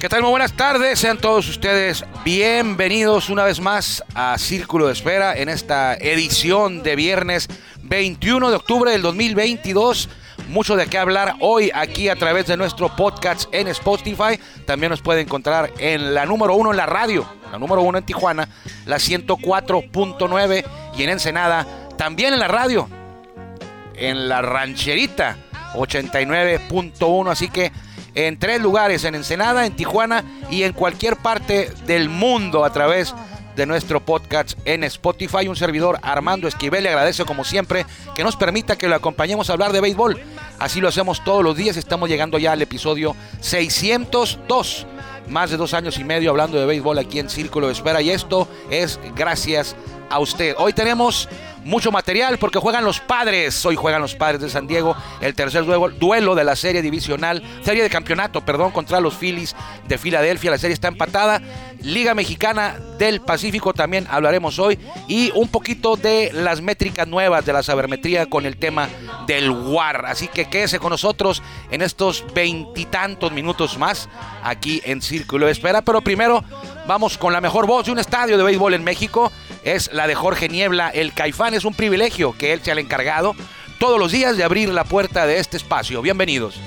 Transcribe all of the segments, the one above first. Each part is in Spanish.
¿Qué tal? Muy buenas tardes, sean todos ustedes bienvenidos una vez más a Círculo de Espera en esta edición de viernes 21 de octubre del 2022. Mucho de qué hablar hoy aquí a través de nuestro podcast en Spotify. También nos puede encontrar en la número uno en la radio, la número uno en Tijuana, la 104.9 y en Ensenada, también en la radio, en la rancherita 89.1. Así que en tres lugares, en Ensenada, en Tijuana y en cualquier parte del mundo a través de nuestro podcast en Spotify. Un servidor Armando Esquivel le agradece como siempre que nos permita que lo acompañemos a hablar de béisbol. Así lo hacemos todos los días. Estamos llegando ya al episodio 602. Más de dos años y medio hablando de béisbol aquí en Círculo de Espera. Y esto es gracias usted. Hoy tenemos mucho material porque juegan los padres. Hoy juegan los padres de San Diego. El tercer duelo, duelo de la serie divisional, serie de campeonato, perdón, contra los Phillies de Filadelfia. La serie está empatada. Liga Mexicana del Pacífico también hablaremos hoy. Y un poquito de las métricas nuevas de la sabermetría con el tema del WAR. Así que quédese con nosotros en estos veintitantos minutos más aquí en Círculo de Espera. Pero primero vamos con la mejor voz de un estadio de béisbol en México. Es la de Jorge Niebla, el Caifán. Es un privilegio que él sea el encargado todos los días de abrir la puerta de este espacio. Bienvenidos.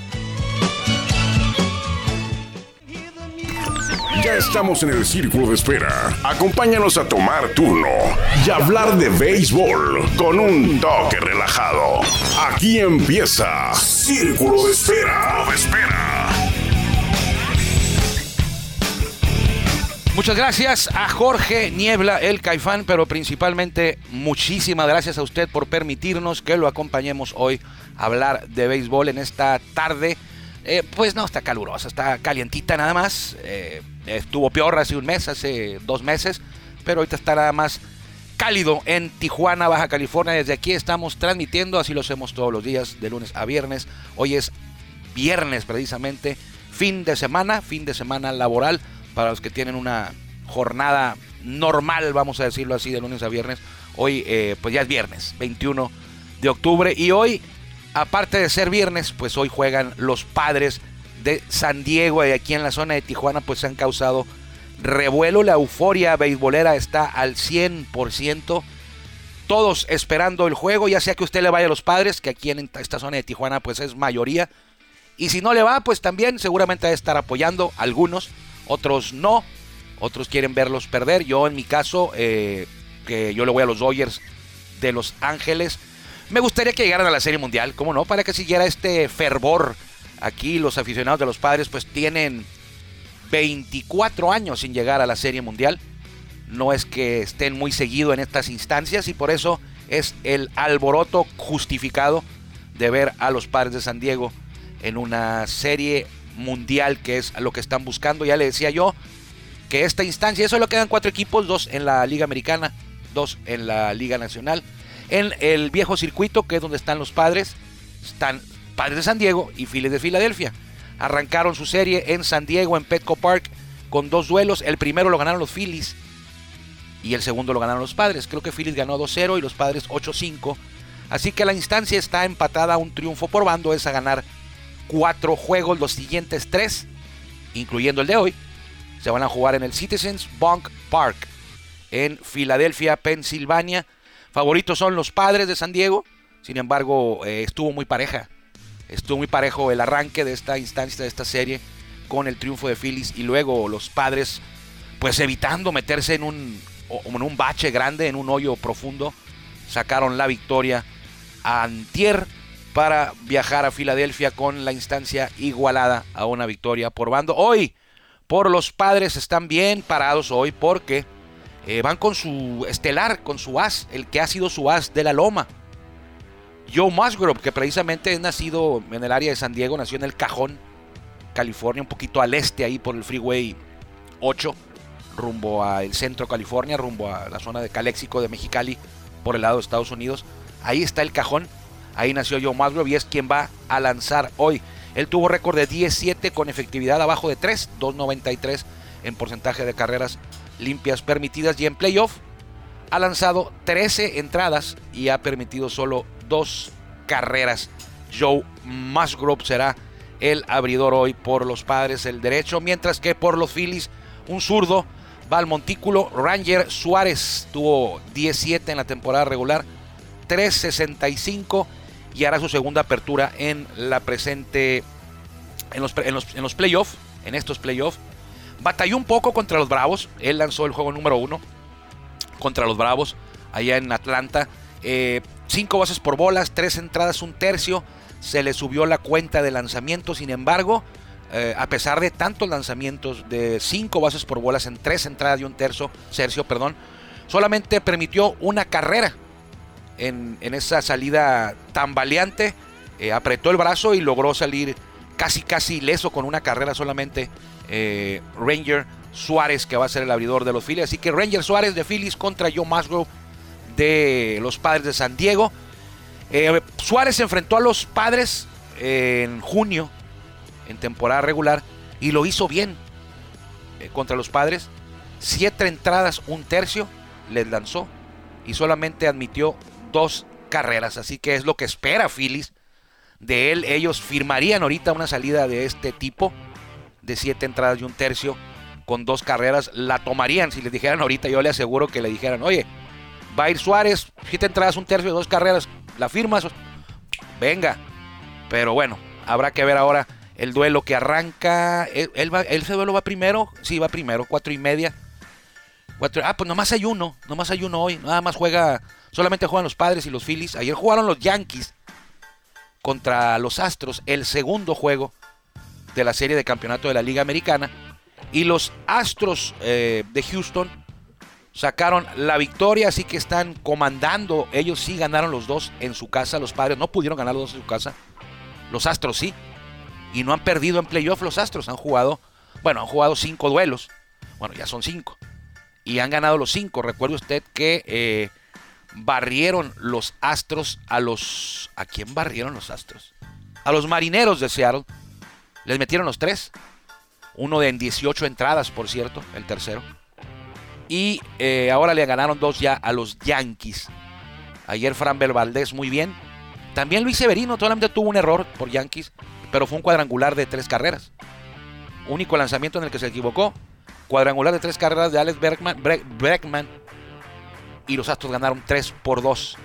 Ya estamos en el círculo de espera. Acompáñanos a tomar turno y hablar de béisbol con un toque relajado. Aquí empieza Círculo de Espera. De espera. Muchas gracias a Jorge Niebla, el Caifán, pero principalmente muchísimas gracias a usted por permitirnos que lo acompañemos hoy a hablar de béisbol en esta tarde. Eh, pues no está calurosa, está calientita nada más. Eh, estuvo peor hace un mes, hace dos meses, pero ahorita está nada más cálido en Tijuana, Baja California. Desde aquí estamos transmitiendo, así lo hacemos todos los días, de lunes a viernes. Hoy es viernes precisamente, fin de semana, fin de semana laboral para los que tienen una jornada normal, vamos a decirlo así, de lunes a viernes. Hoy eh, pues ya es viernes, 21 de octubre. Y hoy, aparte de ser viernes, pues hoy juegan los padres de San Diego y aquí en la zona de Tijuana pues se han causado revuelo. La euforia beisbolera está al 100%. Todos esperando el juego, ya sea que usted le vaya a los padres, que aquí en esta zona de Tijuana pues es mayoría. Y si no le va, pues también seguramente va a estar apoyando algunos otros no, otros quieren verlos perder. Yo en mi caso, eh, que yo le voy a los Dodgers de Los Ángeles, me gustaría que llegaran a la Serie Mundial, ¿cómo no? Para que siguiera este fervor. Aquí los aficionados de los padres pues tienen 24 años sin llegar a la Serie Mundial. No es que estén muy seguido en estas instancias y por eso es el alboroto justificado de ver a los padres de San Diego en una serie mundial, que es lo que están buscando. Ya le decía yo que esta instancia, eso lo quedan cuatro equipos, dos en la Liga Americana, dos en la Liga Nacional. En el viejo circuito, que es donde están los padres, están Padres de San Diego y Phillies de Filadelfia. Arrancaron su serie en San Diego, en Petco Park, con dos duelos. El primero lo ganaron los Phillies y el segundo lo ganaron los padres. Creo que Phillies ganó 2-0 y los padres 8-5. Así que la instancia está empatada, un triunfo por bando es a ganar cuatro juegos, los siguientes tres, incluyendo el de hoy, se van a jugar en el Citizens Bank Park en Filadelfia, Pensilvania. Favoritos son los padres de San Diego, sin embargo, eh, estuvo muy pareja. Estuvo muy parejo el arranque de esta instancia, de esta serie, con el triunfo de Phillies y luego los padres, pues evitando meterse en un, en un bache grande, en un hoyo profundo, sacaron la victoria a Antier para viajar a Filadelfia con la instancia igualada a una victoria por bando. Hoy, por los padres están bien parados hoy porque eh, van con su estelar, con su as, el que ha sido su as de la loma. Joe Musgrove, que precisamente es nacido en el área de San Diego, nació en el Cajón, California, un poquito al este ahí por el Freeway 8. rumbo al centro de California, rumbo a la zona de Calexico de Mexicali, por el lado de Estados Unidos. Ahí está el cajón. Ahí nació Joe Musgrove y es quien va a lanzar hoy. Él tuvo récord de 17 con efectividad abajo de 3, 2.93 en porcentaje de carreras limpias permitidas y en playoff ha lanzado 13 entradas y ha permitido solo dos carreras. Joe Musgrove será el abridor hoy por los padres el derecho, mientras que por los Phillies un zurdo va al montículo. Ranger Suárez tuvo 17 en la temporada regular, 3.65 y hará su segunda apertura en la presente, en los, en los, en los playoffs, en estos playoffs. Batalló un poco contra los Bravos, él lanzó el juego número uno contra los Bravos allá en Atlanta. Eh, cinco bases por bolas, tres entradas, un tercio. Se le subió la cuenta de lanzamiento, sin embargo, eh, a pesar de tantos lanzamientos de cinco bases por bolas en tres entradas y un tercio, tercio perdón, solamente permitió una carrera en, esa salida tambaleante. Eh, apretó el brazo y logró salir casi casi ileso con una carrera solamente eh, Ranger Suárez que va a ser el abridor de los Phillies. Así que Ranger Suárez de Phillies contra Joe Musgrove de los Padres de San Diego. Eh, Suárez se enfrentó a los Padres en junio en temporada regular y lo hizo bien contra los Padres. Siete entradas, un tercio les lanzó y solamente admitió dos carreras. Así que es lo que espera Phillies de él. Ellos firmarían ahorita una salida de este tipo, de siete entradas y un tercio, con dos carreras. La tomarían si les dijeran ahorita. Yo le aseguro que le dijeran, oye, va a ir Suárez, siete entradas, un tercio, dos carreras. ¿La firmas? Venga. Pero bueno, habrá que ver ahora el duelo que arranca. Él, va, ese duelo va primero. Sí, va primero, cuatro y media. ah, pues nomás hay uno. Nomás hay uno hoy. Nada más juega Solamente juegan los padres y los Phillies. Ayer jugaron los Yankees contra los Astros, el segundo juego de la serie de campeonato de la Liga Americana. Y los Astros eh, de Houston sacaron la victoria, así que están comandando. Ellos sí ganaron los dos en su casa. Los padres no pudieron ganar los dos en su casa. Los Astros sí. Y no han perdido en playoff los Astros. Han jugado, bueno, han jugado cinco duelos. Bueno, ya son cinco. Y han ganado los cinco. Recuerde usted que eh, barrieron los Astros a los... ¿A quién barrieron los Astros? A los Marineros de Seattle. Les metieron los tres. Uno de en 18 entradas, por cierto, el tercero. Y eh, ahora le ganaron dos ya a los Yankees. Ayer Fran Valdez muy bien. También Luis Severino solamente tuvo un error por Yankees, pero fue un cuadrangular de tres carreras. Único lanzamiento en el que se equivocó. Cuadrangular de tres carreras de Alex Bergman, y los Astros ganaron 3 por 2.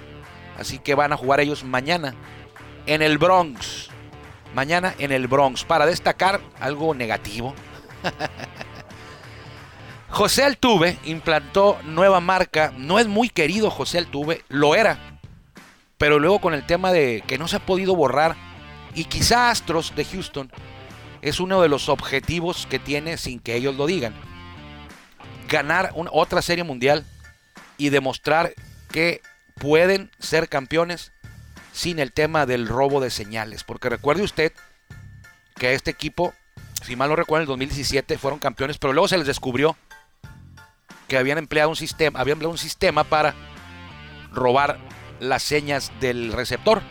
Así que van a jugar ellos mañana en el Bronx. Mañana en el Bronx. Para destacar algo negativo. José Altuve implantó nueva marca. No es muy querido José Altuve, lo era. Pero luego con el tema de que no se ha podido borrar. Y quizá Astros de Houston es uno de los objetivos que tiene sin que ellos lo digan. Ganar otra serie mundial y demostrar que pueden ser campeones sin el tema del robo de señales. Porque recuerde usted que este equipo, si mal no recuerdo, en el 2017 fueron campeones, pero luego se les descubrió que habían empleado un sistema, habían empleado un sistema para robar las señas del receptor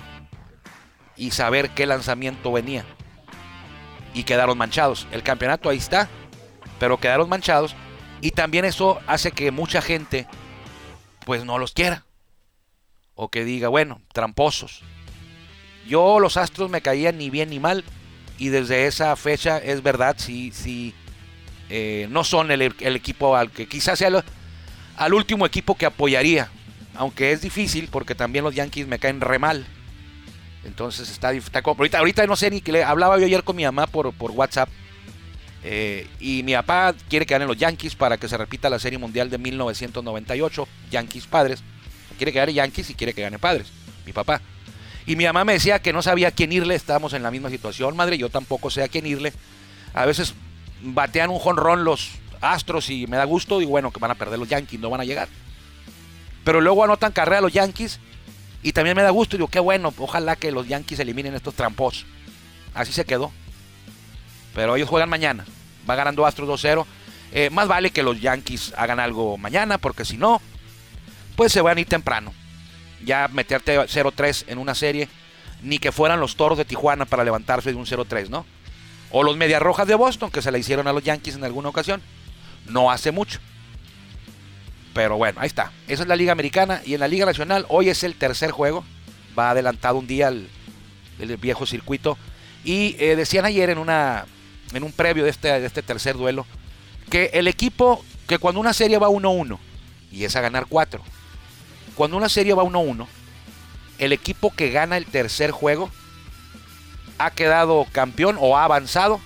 y saber qué lanzamiento venía. Y quedaron manchados. El campeonato ahí está, pero quedaron manchados. Y también eso hace que mucha gente pues no los quiera. O que diga, bueno, tramposos. Yo los Astros me caían ni bien ni mal. Y desde esa fecha es verdad, si sí, eh, no son el, equipo al que quizás sea al último equipo que apoyaría. Aunque es difícil porque también los Yankees me caen re mal. Entonces está, está ahorita, ahorita no sé ni que le hablaba yo ayer con mi mamá por, por WhatsApp eh, y mi papá quiere que ganen los Yankees para que se repita la Serie Mundial de 1998. Yankees Padres. Quiere que gane Yankees y quiere que gane Padres. Mi papá. Y mi mamá me decía que no sabía a quién irle. Estábamos en la misma situación, madre. Yo tampoco sé a quién irle. A veces batean un jonrón los Astros y me da gusto. Y bueno, que van a perder los Yankees, no van a llegar. Pero luego anotan carrera los Yankees. Y también me da gusto. Y digo, qué bueno. Ojalá que los Yankees eliminen estos trampos. Así se quedó. Pero ellos juegan mañana. Va ganando Astros 2-0. Eh, más vale que los Yankees hagan algo mañana, porque si no, pues se van a ir temprano. Ya meterte 0-3 en una serie, ni que fueran los toros de Tijuana para levantarse de un 0-3, ¿no? O los Medias Rojas de Boston, que se le hicieron a los Yankees en alguna ocasión. No hace mucho. Pero bueno, ahí está. Esa es la Liga Americana. Y en la Liga Nacional, hoy es el tercer juego. Va adelantado un día el, viejo circuito. Y eh, decían ayer en, una, en un previo de este, de este tercer duelo que el equipo, que cuando una serie va 1-1 y es a ganar 4, cuando una serie va 1-1, el equipo que gana el tercer juego ha quedado campeón o ha avanzado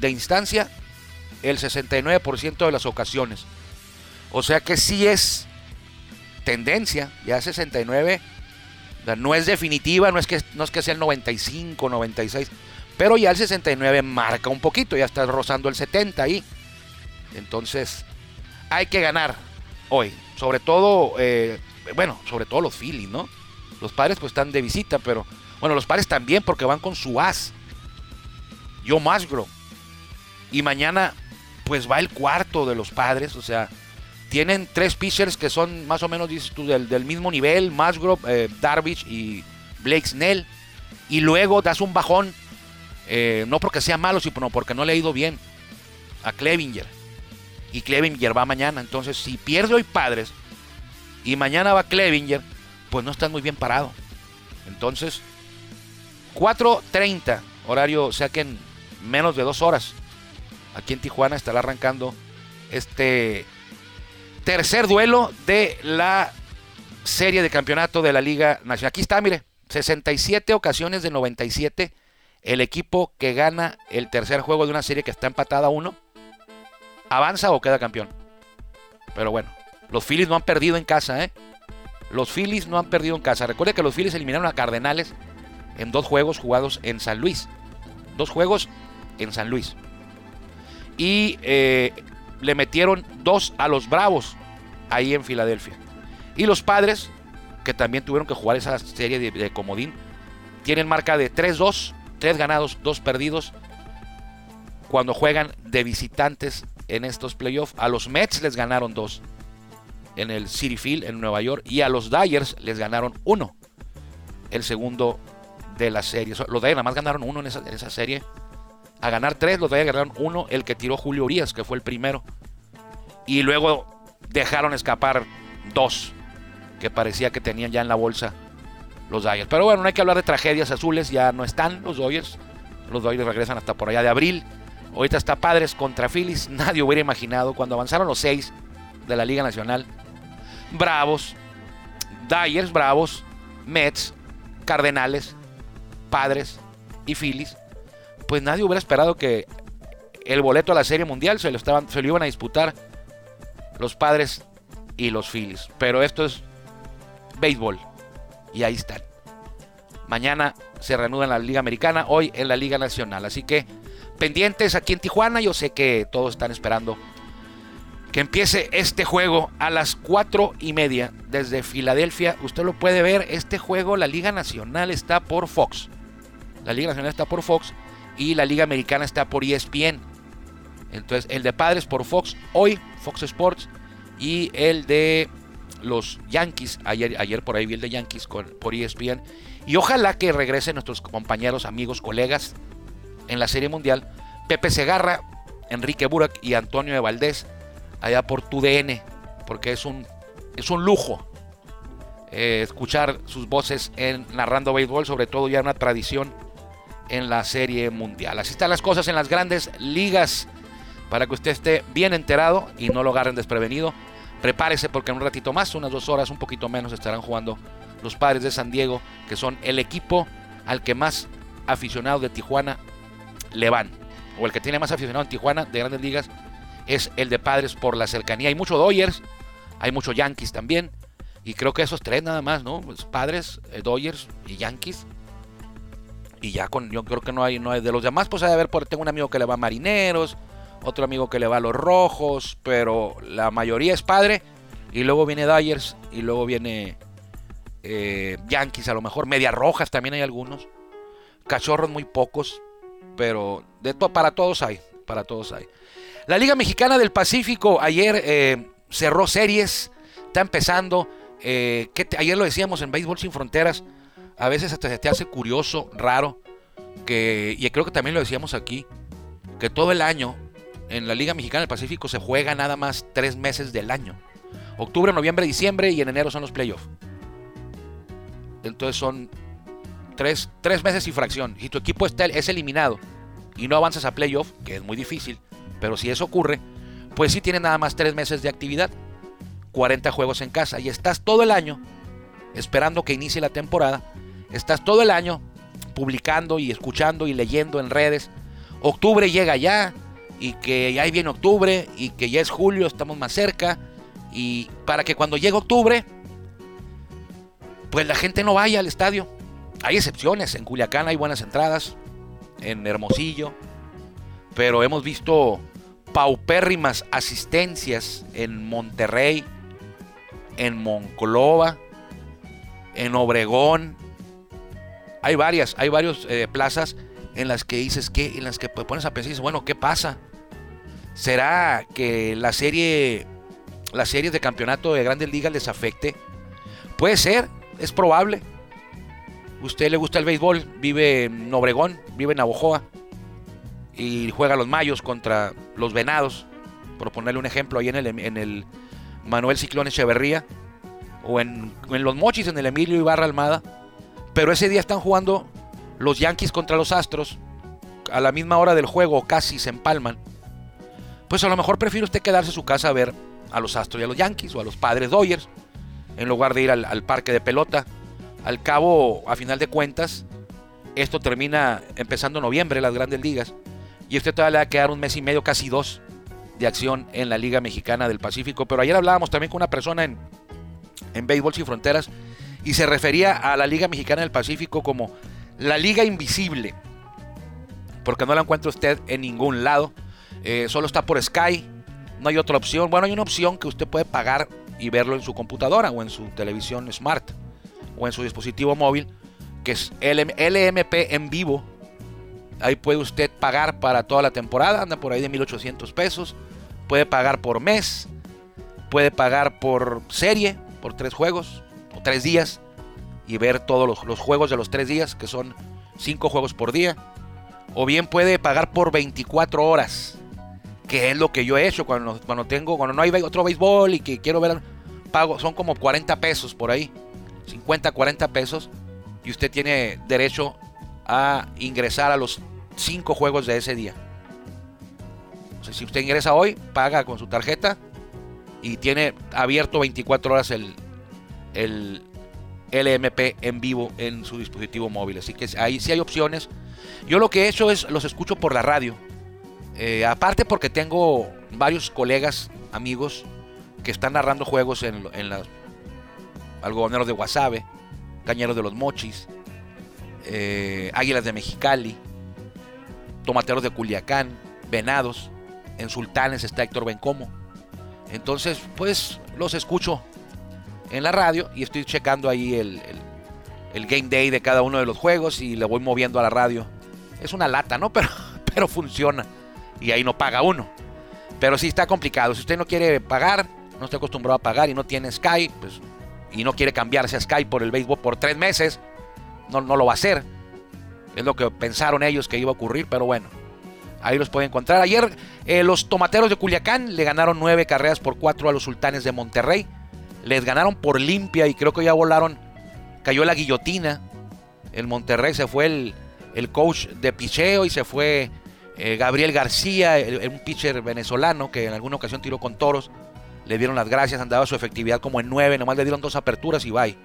de instancia el 69% de las ocasiones. O sea que sí es tendencia, ya 69, no es definitiva, no es que, no es que sea el 95, 96, pero ya el 69 marca un poquito, ya está rozando el 70 ahí. Entonces, hay que ganar hoy. Sobre todo, eh, bueno, sobre todo los Phillies, ¿no? Los padres pues están de visita, pero bueno, los padres también porque van con su as. Yo Musgrove. Y mañana pues va el cuarto de los padres, o sea, tienen tres pitchers que son más o menos, dices tú, del, mismo nivel, Musgrove, eh, Darvish y Blake Snell. Y luego das un bajón, eh, no porque sea malo, sino porque no le ha ido bien a Clevinger y Clevinger va mañana. Entonces, si pierde hoy Padres y mañana va Clevinger, pues no estás muy bien parado. Entonces, 4.30, horario, o sea que en menos de dos horas, aquí en Tijuana estará arrancando este tercer duelo de la serie de campeonato de la Liga Nacional. Aquí está, mire, 67 ocasiones de 97. El equipo que gana el tercer juego de una serie que está empatada a uno ¿Avanza o queda campeón? Pero bueno, los Phillies no han perdido en casa, ¿eh? Los Phillies no han perdido en casa. Recuerde que los Phillies eliminaron a Cardenales en dos juegos jugados en San Luis. Dos juegos en San Luis. Y eh, le metieron dos a los Bravos ahí en Filadelfia. Y los padres, que también tuvieron que jugar esa serie de, de comodín, tienen marca de 3-2, 3 ganados, 2 perdidos, cuando juegan de visitantes en estos playoffs. A los Mets les ganaron dos en el City Field en Nueva York y a los Dyers les ganaron uno. El segundo de la serie. Los Dyers nada más ganaron uno en esa, serie. A ganar tres, los Dyers ganaron uno, el que tiró Julio Urias, que fue el primero. Y luego dejaron escapar dos, que parecía que tenían ya en la bolsa los Dyers. Pero bueno, no hay que hablar de tragedias azules, ya no están los Dodgers. Los Dodgers regresan hasta por allá de abril. Ahorita está Padres contra Phillies. Nadie hubiera imaginado cuando avanzaron los seis de la Liga Nacional. Bravos, Dyers, Bravos, Mets, Cardenales, Padres y Phillies. Pues nadie hubiera esperado que el boleto a la Serie Mundial se lo, estaban, se lo iban a disputar los Padres y los Phillies. Pero esto es béisbol. Y ahí están. Mañana se reanuda en la Liga Americana, hoy en la Liga Nacional. Así que pendientes aquí en Tijuana. Yo sé que todos están esperando que empiece este juego a las 4 y media desde Filadelfia. Usted lo puede ver. Este juego, la Liga Nacional está por Fox. La Liga Nacional está por Fox y la Liga Americana está por ESPN. Entonces, el de Padres por Fox hoy, Fox Sports, y el de los Yankees, ayer, ayer por ahí vi el de Yankees por ESPN. Y ojalá que regresen nuestros compañeros, amigos, colegas en la Serie Mundial, Pepe Segarra, Enrique Burak y Antonio de Valdés, allá por TUDN, porque es un, es un lujo eh, escuchar sus voces en narrando béisbol, sobre todo ya una tradición en la Serie Mundial. Así están las cosas en las grandes ligas, para que usted esté bien enterado y no lo agarren desprevenido. Prepárese porque en un ratito más, unas dos horas, un poquito menos, estarán jugando los padres de San Diego, que son el equipo al que más aficionados de Tijuana le van. O el que tiene más aficionado en Tijuana de grandes ligas es el de Padres por la cercanía. Hay muchos Dodgers, hay muchos Yankees también. Y creo que esos tres nada más, ¿no? Pues padres, eh, Dodgers y Yankees. Y ya con, yo creo que no hay, no de los demás, pues hay a ver, tengo un amigo que le va a Marineros, otro amigo que le va a los Rojos, pero la mayoría es padre. Y luego viene Dodgers y luego viene eh, Yankees, a lo mejor. Medias Rojas también hay algunos. Cachorros muy pocos pero de para todos hay, para todos hay. La Liga Mexicana del Pacífico ayer eh, cerró series, está empezando. Eh, ayer lo decíamos en Béisbol Sin Fronteras, a veces hasta se te hace curioso, raro, que, y creo que también lo decíamos aquí, que todo el año en la Liga Mexicana del Pacífico se juega nada más tres meses del año. Octubre, noviembre, diciembre y en enero son los playoffs. Entonces son tres, meses y fracción. Si tu equipo está, es eliminado y no avanzas a playoff, que es muy difícil, pero si eso ocurre, pues sí tienes nada más tres meses de actividad, 40 juegos en casa y estás todo el año esperando que inicie la temporada. Estás todo el año publicando y escuchando y leyendo en redes. Octubre llega ya y que ya viene octubre y que ya es julio, estamos más cerca. Y para que cuando llegue octubre, pues la gente no vaya al estadio. Hay excepciones, en Culiacán hay buenas entradas, en Hermosillo, pero hemos visto paupérrimas asistencias en Monterrey, en Monclova, en Obregón. Hay varias, hay varias eh, plazas en las que dices que, en las que pones a pensar, dices, bueno, ¿qué pasa? ¿Será que la serie, las series de campeonato de Grandes Ligas les afecte? Puede ser, es probable. Usted le gusta el béisbol, vive en Obregón, vive en Navojoa y juega los Mayos contra los Venados, por ponerle un ejemplo ahí en el, en el Manuel Ciclón Echeverría o en, en los Mochis, en el Emilio Ibarra Almada. Pero ese día están jugando los Yankees contra los Astros a la misma hora del juego, casi se empalman. Pues a lo mejor prefiere usted quedarse en su casa a ver a los Astros y a los Yankees o a los padres Dodgers en lugar de ir al, parque de pelota. Al cabo, a final de cuentas, esto termina empezando noviembre, las grandes ligas. Y usted todavía le va a quedar un mes y medio, casi dos, de acción en la Liga Mexicana del Pacífico. Pero ayer hablábamos también con una persona en, en Béisbol Sin Fronteras y se refería a la Liga Mexicana del Pacífico como la Liga Invisible. Porque no la encuentra usted en ningún lado. Eh, solo está por Sky. No hay otra opción. Bueno, hay una opción que usted puede pagar y verlo en su computadora o en su televisión smart o en su dispositivo móvil, que es LMP en vivo. Ahí puede usted pagar para toda la temporada, anda por ahí de 1800 pesos. Puede pagar por mes, puede pagar por serie, por tres juegos o tres días y ver todos los, los juegos de los tres días, que son cinco juegos por día. O bien puede pagar por 24 horas que es lo que yo he hecho cuando, cuando tengo, cuando no hay otro béisbol y que quiero ver, pago, son como 40 pesos por ahí, 50, 40 pesos, y usted tiene derecho a ingresar a los 5 juegos de ese día. si usted ingresa hoy, paga con su tarjeta y tiene abierto 24 horas el, el LMP en vivo en su dispositivo móvil. Así que ahí sí hay opciones. Yo lo que he hecho es los escucho por la radio. Eh, aparte porque tengo varios colegas, amigos, que están narrando juegos en, en las algodoneros de Guasave, Cañeros de los Mochis, eh, Águilas de Mexicali, Tomateros de Culiacán, Venados, en Sultanes está Héctor Bencomo. Entonces, pues los escucho en la radio y estoy checando ahí el, el, game day de cada uno de los juegos y le voy moviendo a la radio. Es una lata, ¿no? Pero, pero funciona y ahí no paga uno. Pero sí está complicado. Si usted no quiere pagar, no está acostumbrado a pagar y no tiene Sky, pues, y no quiere cambiarse a Sky por el béisbol por tres meses, no, no lo va a hacer. Es lo que pensaron ellos que iba a ocurrir, pero bueno, ahí los puede encontrar. Ayer eh, los tomateros de Culiacán le ganaron nueve carreras por cuatro a los sultanes de Monterrey. Les ganaron por limpia y creo que ya volaron. Cayó la guillotina. El Monterrey se fue el, el coach de picheo y se fue eh, Gabriel García, un pitcher venezolano que en alguna ocasión tiró con toros. Le dieron las gracias, andaba su efectividad como en nueve, nomás le dieron dos aperturas y bye.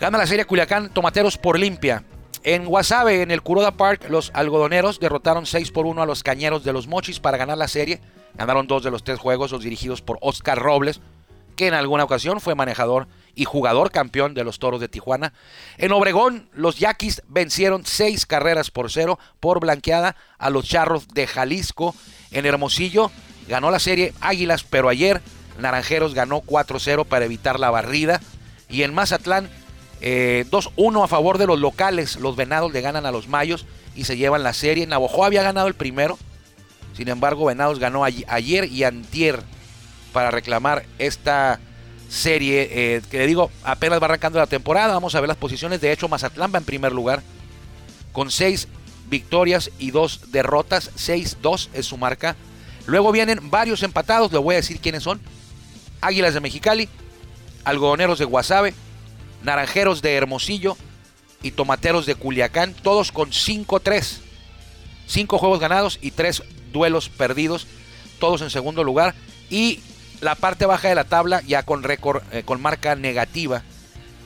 Gana la serie Culiacán, Tomateros por limpia. En Guasave, en el Curoda Park, los algodoneros derrotaron 6 por 1 a los cañeros de los Mochis para ganar la serie. Ganaron dos de los tres juegos, los dirigidos por Oscar Robles, que en alguna ocasión fue manejador y jugador campeón de los Toros de Tijuana. En Obregón, los Yaquis vencieron seis carreras por cero por blanqueada a los Charros de Jalisco. En Hermosillo ganó la serie Águilas, pero ayer Naranjeros ganó 4-0 para evitar la barrida. Y en Mazatlán, 2-1 eh, a favor de los locales. Los Venados le ganan a los Mayos y se llevan la serie. Navojoa había ganado el primero Sin embargo, Venados ganó ayer y antier para reclamar esta serie eh, que le digo apenas va arrancando la temporada. Vamos a ver las posiciones. De hecho, Mazatlán va en primer lugar con seis victorias y dos derrotas. 6-2 es su marca. Luego vienen varios empatados. Le voy a decir quiénes son. Águilas de Mexicali, Algodoneros de Guasave, Naranjeros de Hermosillo y Tomateros de Culiacán. Todos con 5-3. Cinco juegos ganados y tres duelos perdidos. Todos en segundo lugar. Y la parte baja de la tabla ya con récord, eh, con marca negativa.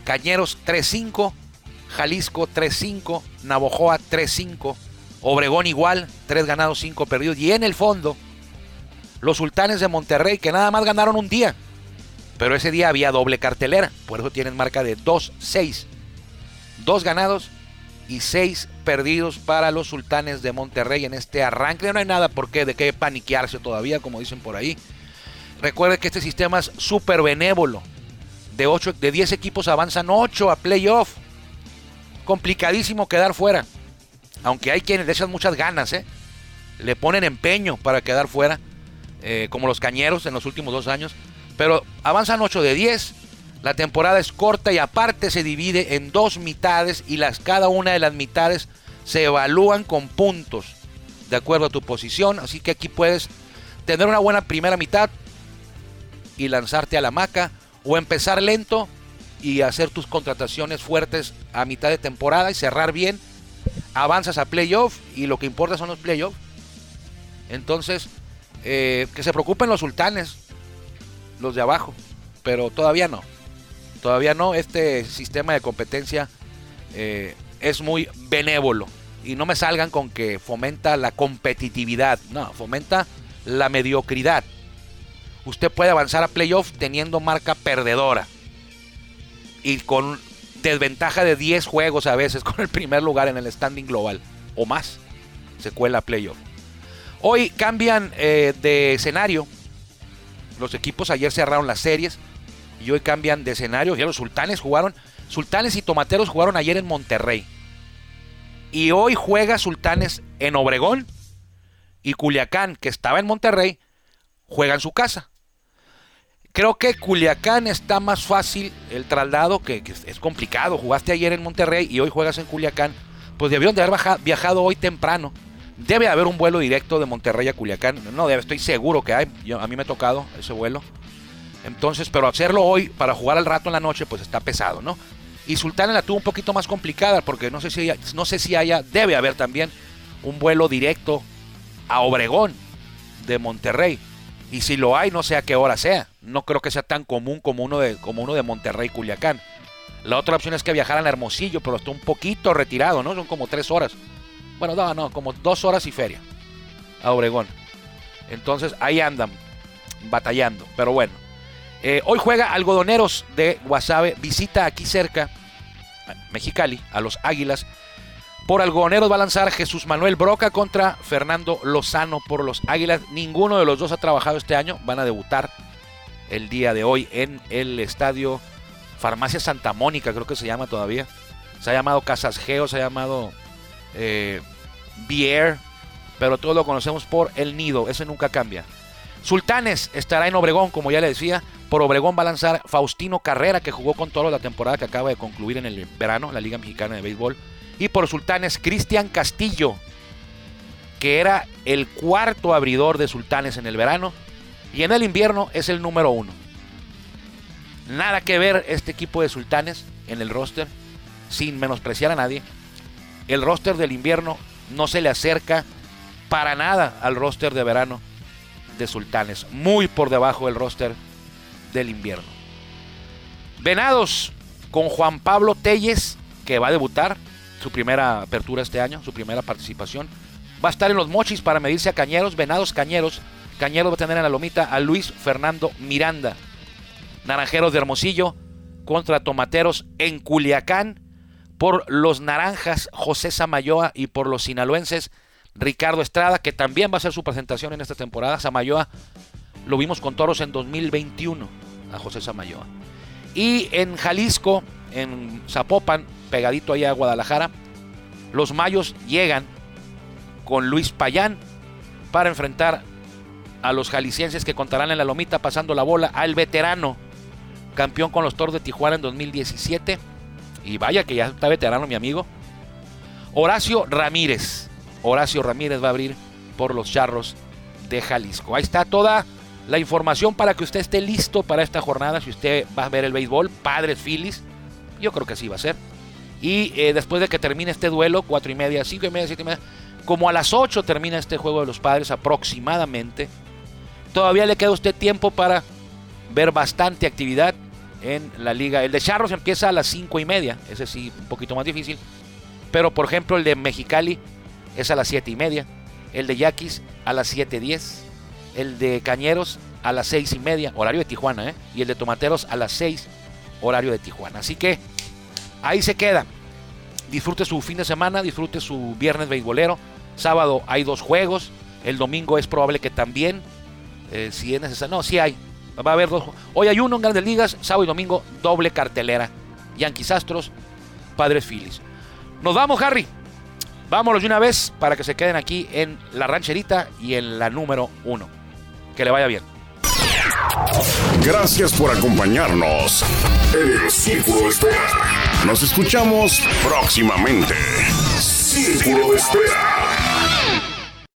Cañeros 3-5, Jalisco 3-5, Navojoa 3-5, Obregón igual, 3 ganados, 5 perdidos. Y en el fondo, los sultanes de Monterrey, que nada más ganaron un día. Pero ese día había doble cartelera, por eso tienen marca de 2-6. 2 ganados y 6 perdidos para los sultanes de Monterrey en este arranque. No hay nada por qué, de qué paniquearse todavía, como dicen por ahí. Recuerde que este sistema es súper benévolo. De, 8, de 10 equipos avanzan 8 a playoff. Complicadísimo quedar fuera. Aunque hay quienes le echan muchas ganas, ¿eh? le ponen empeño para quedar fuera, eh, como los cañeros en los últimos dos años. Pero avanzan 8 de 10. La temporada es corta y aparte se divide en dos mitades y las, cada una de las mitades se evalúan con puntos de acuerdo a tu posición. Así que aquí puedes tener una buena primera mitad, y lanzarte a la maca o empezar lento y hacer tus contrataciones fuertes a mitad de temporada y cerrar bien. Avanzas a playoff y lo que importa son los playoffs. Entonces, eh, que se preocupen los sultanes, los de abajo, pero todavía no. Todavía no. Este sistema de competencia eh, es muy benévolo. Y no me salgan con que fomenta la competitividad. No, fomenta la mediocridad usted puede avanzar a playoff teniendo marca perdedora. Y con desventaja de 10 juegos a veces con el primer lugar en el standing global. O más. Se cuela playoff. Hoy cambian eh, de escenario. Los equipos ayer cerraron las series. Y hoy cambian de escenario. Ya los sultanes jugaron. Sultanes y tomateros jugaron ayer en Monterrey. Y hoy juega Sultanes en Obregón. Y Culiacán, que estaba en Monterrey, juega en su casa. Creo que Culiacán está más fácil el traslado, que, es complicado. Jugaste ayer en Monterrey y hoy juegas en Culiacán. Pues debieron de haber viajado hoy temprano. Debe haber un vuelo directo de Monterrey a Culiacán. No, estoy seguro que hay. a mí me ha tocado ese vuelo. Entonces, pero hacerlo hoy para jugar al rato en la noche, pues está pesado, ¿no? Y Sultana la tuvo un poquito más complicada porque no sé si no sé si haya, debe haber también un vuelo directo a Obregón de Monterrey. Y si lo hay, no sé a qué hora sea. No creo que sea tan común como uno de, como uno de Monterrey, Culiacán. La otra opción es que viajaran a Hermosillo, pero está un poquito retirado, ¿no? Son como tres horas. Bueno, no, no, como dos horas y feria. A Obregón. Entonces ahí andan, batallando. Pero bueno. Eh, hoy juega Algodoneros de Guasave. Visita aquí cerca, Mexicali, a los Águilas. Por algodoneros va a lanzar Jesús Manuel Broca contra Fernando Lozano por los Águilas. Ninguno de los dos ha trabajado este año. Van a debutar el día de hoy en el estadio Farmacia Santa Mónica, creo que se llama todavía. Se ha llamado Casas Geo, se ha llamado eh, Bier, pero todos lo conocemos por El Nido. Ese nunca cambia. Sultanes estará en Obregón, como ya le decía. Por Obregón va a lanzar Faustino Carrera, que jugó con todo la temporada que acaba de concluir en el verano, la Liga Mexicana de Béisbol. Y por Sultanes, Cristian Castillo, que era el cuarto abridor de Sultanes en el verano. Y en el invierno es el número uno. Nada que ver este equipo de Sultanes en el roster, sin menospreciar a nadie. El roster del invierno no se le acerca para nada al roster de verano de Sultanes. Muy por debajo del roster del invierno. Venados con Juan Pablo Telles, que va a debutar su primera apertura este año, su primera participación. Va a estar en los mochis para medirse a Cañeros, Venados Cañeros. Cañeros va a tener en la lomita a Luis Fernando Miranda. Naranjeros de Hermosillo contra Tomateros en Culiacán. Por los Naranjas, José Samayoa y por los sinaloenses, Ricardo Estrada, que también va a hacer su presentación en esta temporada. Samayoa lo vimos con toros en 2021 a José Samayoa. Y en Jalisco, en Zapopan, pegadito allá a Guadalajara. Los mayos llegan con Luis Payán para enfrentar a los jaliscienses que contarán en la lomita pasando la bola al veterano campeón con los Toros de Tijuana en 2017. Y vaya que ya está veterano mi amigo. Horacio Ramírez. Horacio Ramírez va a abrir por los Charros de Jalisco. Ahí está toda la información para que usted esté listo para esta jornada. Si usted va a ver el béisbol, Padres Phillies, yo creo que así va a ser. Y eh, después de que termine este duelo, 4 y media, 5 y media, 7 y media, como a las 8 termina este juego de los padres aproximadamente, todavía le queda a usted tiempo para ver bastante actividad en la liga. El de Charros empieza a las 5 y media, ese sí, un poquito más difícil. Pero por ejemplo, el de Mexicali es a las 7 y media. El de Yaquis a las 7.10. El de Cañeros a las 6 y media, horario de Tijuana, ¿eh? Y el de Tomateros a las 6, horario de Tijuana. Así que ahí se queda. Disfrute su fin de semana, disfrute su viernes beisbolero. Sábado hay dos juegos. El domingo es probable que también. Eh, si es necesario. No, sí hay. Va a haber dos. Hoy hay uno en Grandes Ligas. Sábado y domingo, doble cartelera. Yankees Astros, Padres Phillies. Nos vamos, Harry. Vámonos de una vez para que se queden aquí en la rancherita y en la número uno. Que le vaya bien. Gracias por acompañarnos en el Círculo de Espera. Nos escuchamos próximamente. Círculo de Espera.